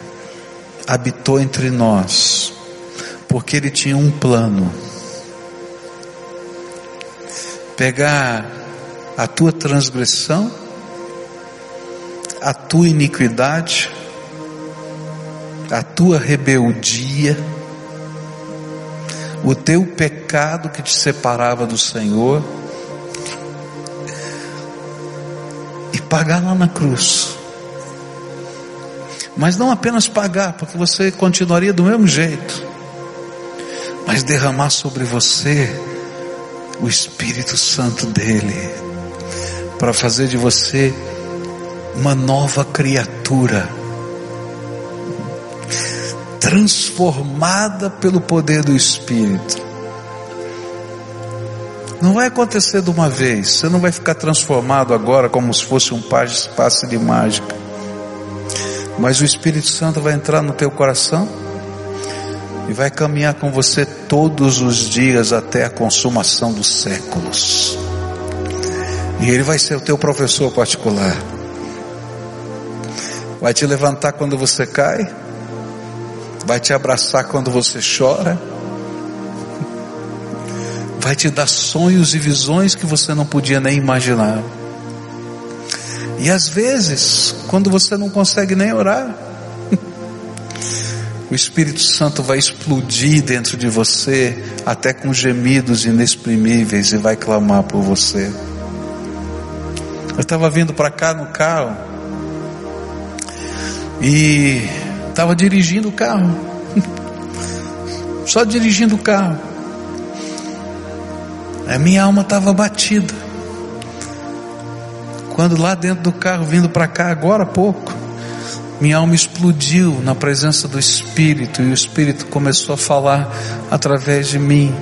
habitou entre nós, porque Ele tinha um plano. Pegar a tua transgressão, a tua iniquidade, a tua rebeldia, o teu pecado que te separava do Senhor, pagar lá na cruz. Mas não apenas pagar, porque você continuaria do mesmo jeito, mas derramar sobre você o Espírito Santo dele, para fazer de você uma nova criatura, transformada pelo poder do Espírito. Não vai acontecer de uma vez, você não vai ficar transformado agora como se fosse um passe de mágica. Mas o Espírito Santo vai entrar no teu coração e vai caminhar com você todos os dias até a consumação dos séculos. E ele vai ser o teu professor particular. Vai te levantar quando você cai, vai te abraçar quando você chora vai te dar sonhos e visões que você não podia nem imaginar. E às vezes, quando você não consegue nem orar, o Espírito Santo vai explodir dentro de você, até com gemidos inexprimíveis, e vai clamar por você. Eu estava vindo para cá no carro, e estava dirigindo o carro, só dirigindo o carro. A minha alma estava batida. Quando lá dentro do carro, vindo para cá agora há pouco, minha alma explodiu na presença do Espírito e o Espírito começou a falar através de mim,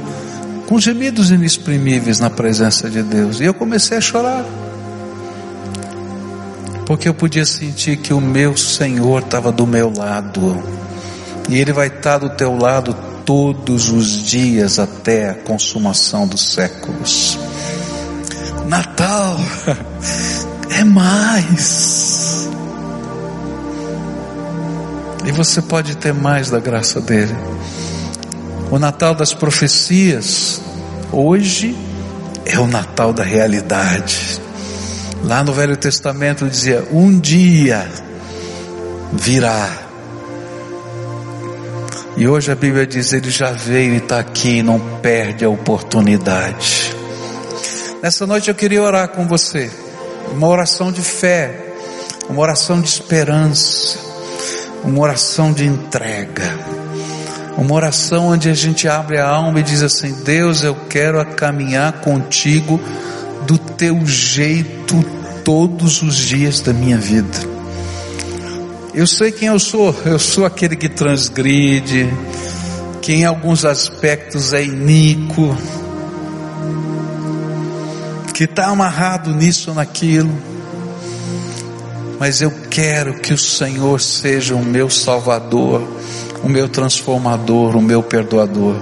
com gemidos inexprimíveis na presença de Deus. E eu comecei a chorar, porque eu podia sentir que o meu Senhor estava do meu lado, e Ele vai estar do teu lado todos os dias até a consumação dos séculos. Natal é mais. E você pode ter mais da graça dele. O Natal das profecias, hoje, é o Natal da realidade. Lá no Velho Testamento dizia: um dia virá e hoje a Bíblia diz: Ele já veio e está aqui, não perde a oportunidade. Nessa noite eu queria orar com você, uma oração de fé, uma oração de esperança, uma oração de entrega, uma oração onde a gente abre a alma e diz assim: Deus, eu quero caminhar contigo do teu jeito todos os dias da minha vida. Eu sei quem eu sou, eu sou aquele que transgride, que em alguns aspectos é iníquo, que está amarrado nisso ou naquilo, mas eu quero que o Senhor seja o meu Salvador, o meu transformador, o meu perdoador.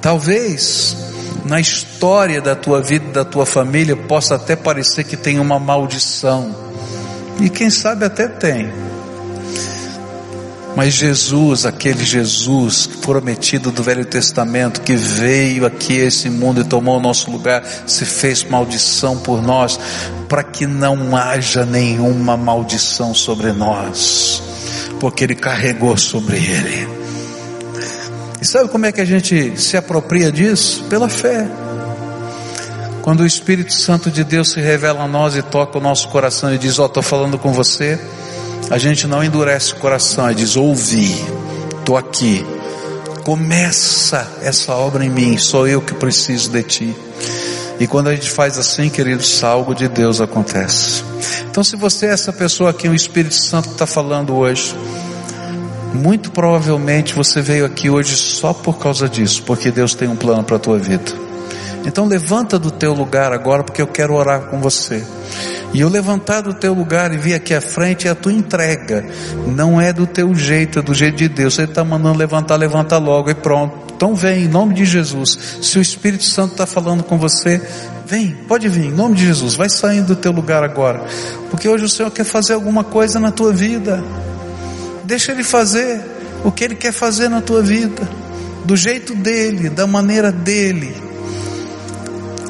Talvez na história da tua vida, da tua família, possa até parecer que tem uma maldição e quem sabe até tem. Mas Jesus, aquele Jesus prometido do Velho Testamento, que veio aqui a esse mundo e tomou o nosso lugar, se fez maldição por nós, para que não haja nenhuma maldição sobre nós, porque Ele carregou sobre Ele. E sabe como é que a gente se apropria disso? Pela fé. Quando o Espírito Santo de Deus se revela a nós e toca o nosso coração e diz: Ó, oh, estou falando com você, a gente não endurece o coração, e diz: Ouvi, estou aqui. Começa essa obra em mim, sou eu que preciso de ti. E quando a gente faz assim, queridos, algo de Deus acontece. Então, se você é essa pessoa que o Espírito Santo está falando hoje, muito provavelmente você veio aqui hoje só por causa disso, porque Deus tem um plano para a tua vida. Então levanta do teu lugar agora, porque eu quero orar com você. E eu levantar do teu lugar e vir aqui à frente é a tua entrega. Não é do teu jeito, é do jeito de Deus. Ele está mandando levantar, levanta logo e pronto. Então vem, em nome de Jesus. Se o Espírito Santo está falando com você, vem, pode vir, em nome de Jesus. Vai saindo do teu lugar agora. Porque hoje o Senhor quer fazer alguma coisa na tua vida. Deixa Ele fazer o que Ele quer fazer na tua vida. Do jeito dele, da maneira dele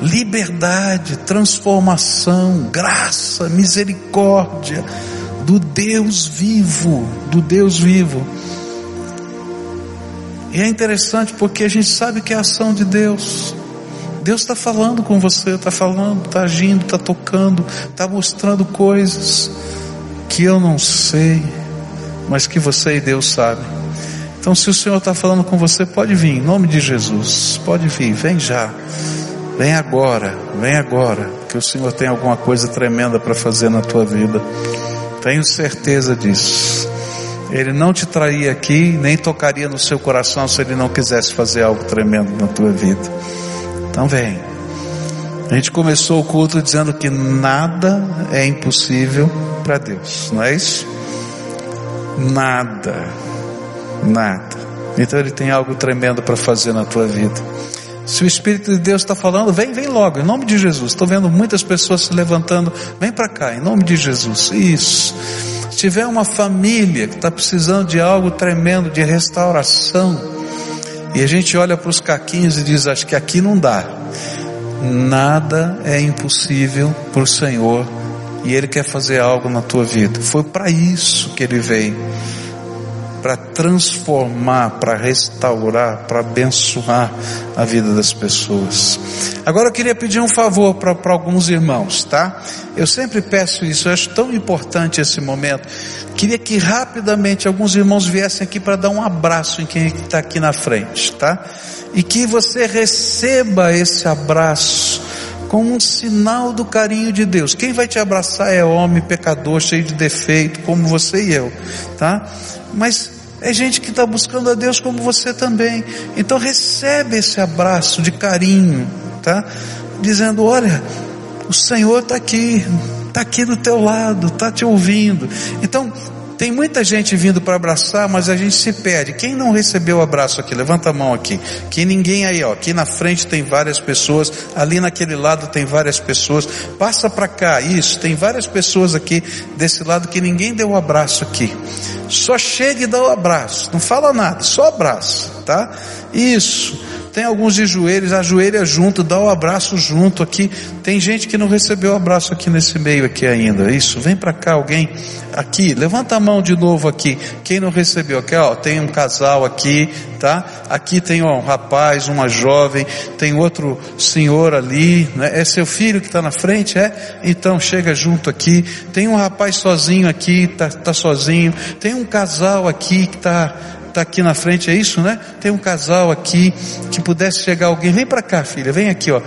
liberdade, transformação, graça, misericórdia do Deus vivo, do Deus vivo. E é interessante porque a gente sabe que é a ação de Deus. Deus está falando com você, está falando, está agindo, está tocando, está mostrando coisas que eu não sei, mas que você e Deus sabem. Então, se o Senhor está falando com você, pode vir, em nome de Jesus, pode vir, vem já. Vem agora, vem agora, que o Senhor tem alguma coisa tremenda para fazer na tua vida. Tenho certeza disso. Ele não te traria aqui, nem tocaria no seu coração se ele não quisesse fazer algo tremendo na tua vida. Então vem. A gente começou o culto dizendo que nada é impossível para Deus, não é isso? Nada, nada. Então ele tem algo tremendo para fazer na tua vida. Se o Espírito de Deus está falando, vem, vem logo, em nome de Jesus. Estou vendo muitas pessoas se levantando, vem para cá, em nome de Jesus. Isso. Se tiver uma família que está precisando de algo tremendo, de restauração, e a gente olha para os caquinhos e diz, acho que aqui não dá. Nada é impossível para o Senhor, e Ele quer fazer algo na tua vida. Foi para isso que Ele veio para transformar, para restaurar, para abençoar a vida das pessoas. Agora eu queria pedir um favor para alguns irmãos, tá? Eu sempre peço isso, eu acho tão importante esse momento. Queria que rapidamente alguns irmãos viessem aqui para dar um abraço em quem está aqui na frente, tá? E que você receba esse abraço como um sinal do carinho de Deus. Quem vai te abraçar é homem, pecador, cheio de defeito, como você e eu, tá? Mas é gente que está buscando a Deus como você também. Então recebe esse abraço de carinho, tá? Dizendo, olha, o Senhor está aqui, está aqui do teu lado, está te ouvindo. Então tem muita gente vindo para abraçar, mas a gente se perde. Quem não recebeu o abraço aqui? Levanta a mão aqui. Que ninguém aí, ó. Aqui na frente tem várias pessoas, ali naquele lado tem várias pessoas. Passa para cá, isso. Tem várias pessoas aqui desse lado que ninguém deu o um abraço aqui. Só chega e dá o um abraço. Não fala nada, só abraça, tá? Isso. Tem alguns de joelhos, ajoelha junto, dá o um abraço junto aqui. Tem gente que não recebeu o abraço aqui nesse meio aqui ainda. Isso, vem para cá alguém aqui, levanta a mão de novo aqui. Quem não recebeu aqui, ó, tem um casal aqui, tá? Aqui tem um rapaz, uma jovem, tem outro senhor ali, né? É seu filho que está na frente, é? Então chega junto aqui. Tem um rapaz sozinho aqui, tá, tá sozinho. Tem um casal aqui que está está aqui na frente, é isso, né? Tem um casal aqui que pudesse chegar alguém, vem para cá, filha, vem aqui, ó.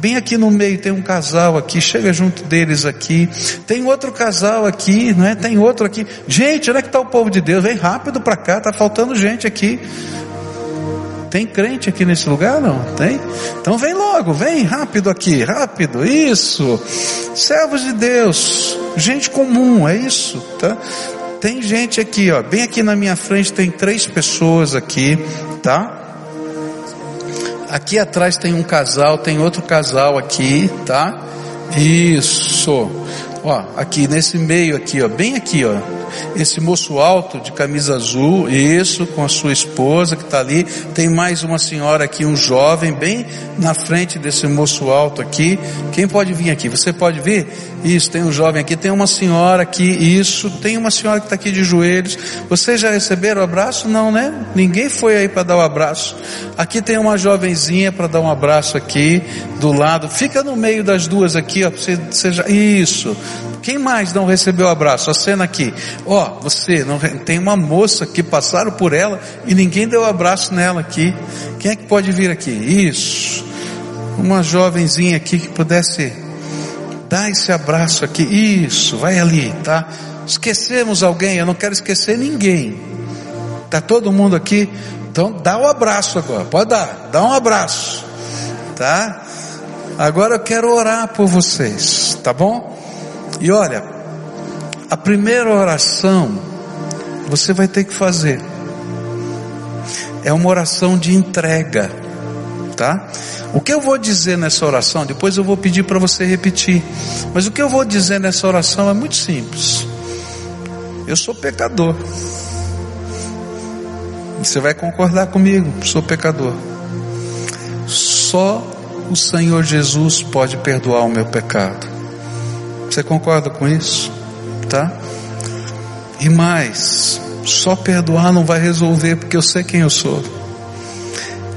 Bem aqui no meio tem um casal aqui, chega junto deles aqui. Tem outro casal aqui, não é? Tem outro aqui. Gente, onde é que está o povo de Deus? Vem rápido para cá, tá faltando gente aqui. Tem crente aqui nesse lugar? Não? Tem? Então vem logo, vem rápido aqui, rápido, isso. Servos de Deus, gente comum, é isso, tá? Tem gente aqui, ó, bem aqui na minha frente tem três pessoas aqui, tá? Aqui atrás tem um casal, tem outro casal aqui, tá? Isso. Ó, aqui nesse meio aqui, ó, bem aqui, ó. Esse moço alto de camisa azul, isso, com a sua esposa que está ali. Tem mais uma senhora aqui, um jovem, bem na frente desse moço alto aqui. Quem pode vir aqui? Você pode vir? Isso, tem um jovem aqui, tem uma senhora aqui, isso, tem uma senhora que está aqui de joelhos. Vocês já receberam o abraço? Não, né? Ninguém foi aí para dar o um abraço. Aqui tem uma jovenzinha para dar um abraço aqui, do lado. Fica no meio das duas aqui, ó. Você, você já, isso. Quem mais não recebeu abraço? A cena aqui. Ó, oh, você, não, tem uma moça que passaram por ela e ninguém deu abraço nela aqui. Quem é que pode vir aqui? Isso. Uma jovenzinha aqui que pudesse dar esse abraço aqui. Isso, vai ali, tá? Esquecemos alguém, eu não quero esquecer ninguém. Tá todo mundo aqui? Então dá um abraço agora. Pode dar, dá um abraço. Tá? Agora eu quero orar por vocês, tá bom? E olha, a primeira oração você vai ter que fazer. É uma oração de entrega, tá? O que eu vou dizer nessa oração, depois eu vou pedir para você repetir. Mas o que eu vou dizer nessa oração é muito simples. Eu sou pecador. Você vai concordar comigo, sou pecador. Só o Senhor Jesus pode perdoar o meu pecado. Você concorda com isso? Tá? E mais, só perdoar não vai resolver, porque eu sei quem eu sou.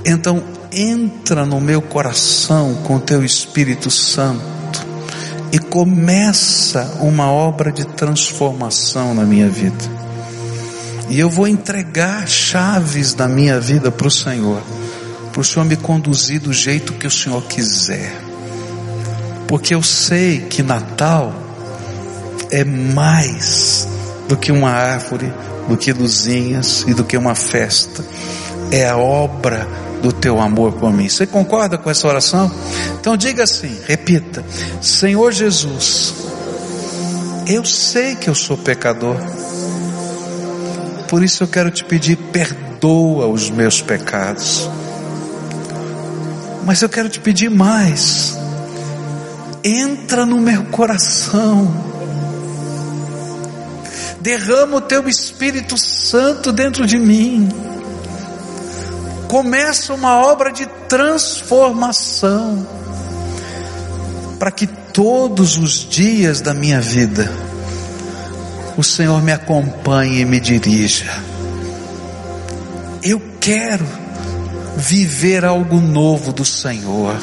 Então, entra no meu coração com teu Espírito Santo e começa uma obra de transformação na minha vida. E eu vou entregar chaves da minha vida para o Senhor, para o Senhor me conduzir do jeito que o Senhor quiser porque eu sei que Natal é mais do que uma árvore, do que luzinhas e do que uma festa. É a obra do teu amor por mim. Você concorda com essa oração? Então diga assim, repita: Senhor Jesus, eu sei que eu sou pecador. Por isso eu quero te pedir, perdoa os meus pecados. Mas eu quero te pedir mais entra no meu coração, derrama o teu Espírito Santo dentro de mim, começa uma obra de transformação, para que todos os dias da minha vida, o Senhor me acompanhe e me dirija. Eu quero viver algo novo do Senhor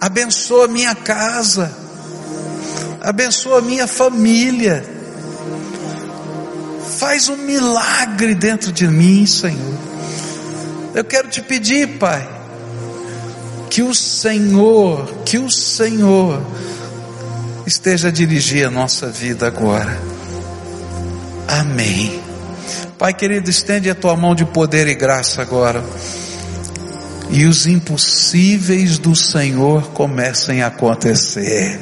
abençoa minha casa, abençoa minha família, faz um milagre dentro de mim, Senhor. Eu quero te pedir, Pai, que o Senhor, que o Senhor esteja a dirigir a nossa vida agora. Amém. Pai querido, estende a tua mão de poder e graça agora e os impossíveis do Senhor comecem a acontecer.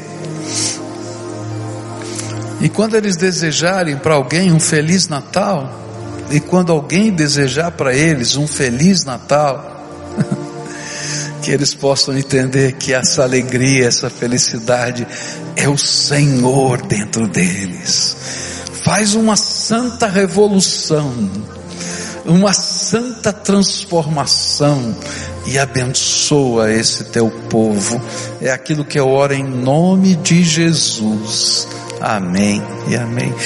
E quando eles desejarem para alguém um feliz Natal, e quando alguém desejar para eles um feliz Natal, que eles possam entender que essa alegria, essa felicidade é o Senhor dentro deles. Faz uma santa revolução, uma santa transformação e abençoa esse teu povo. É aquilo que eu oro em nome de Jesus. Amém e amém.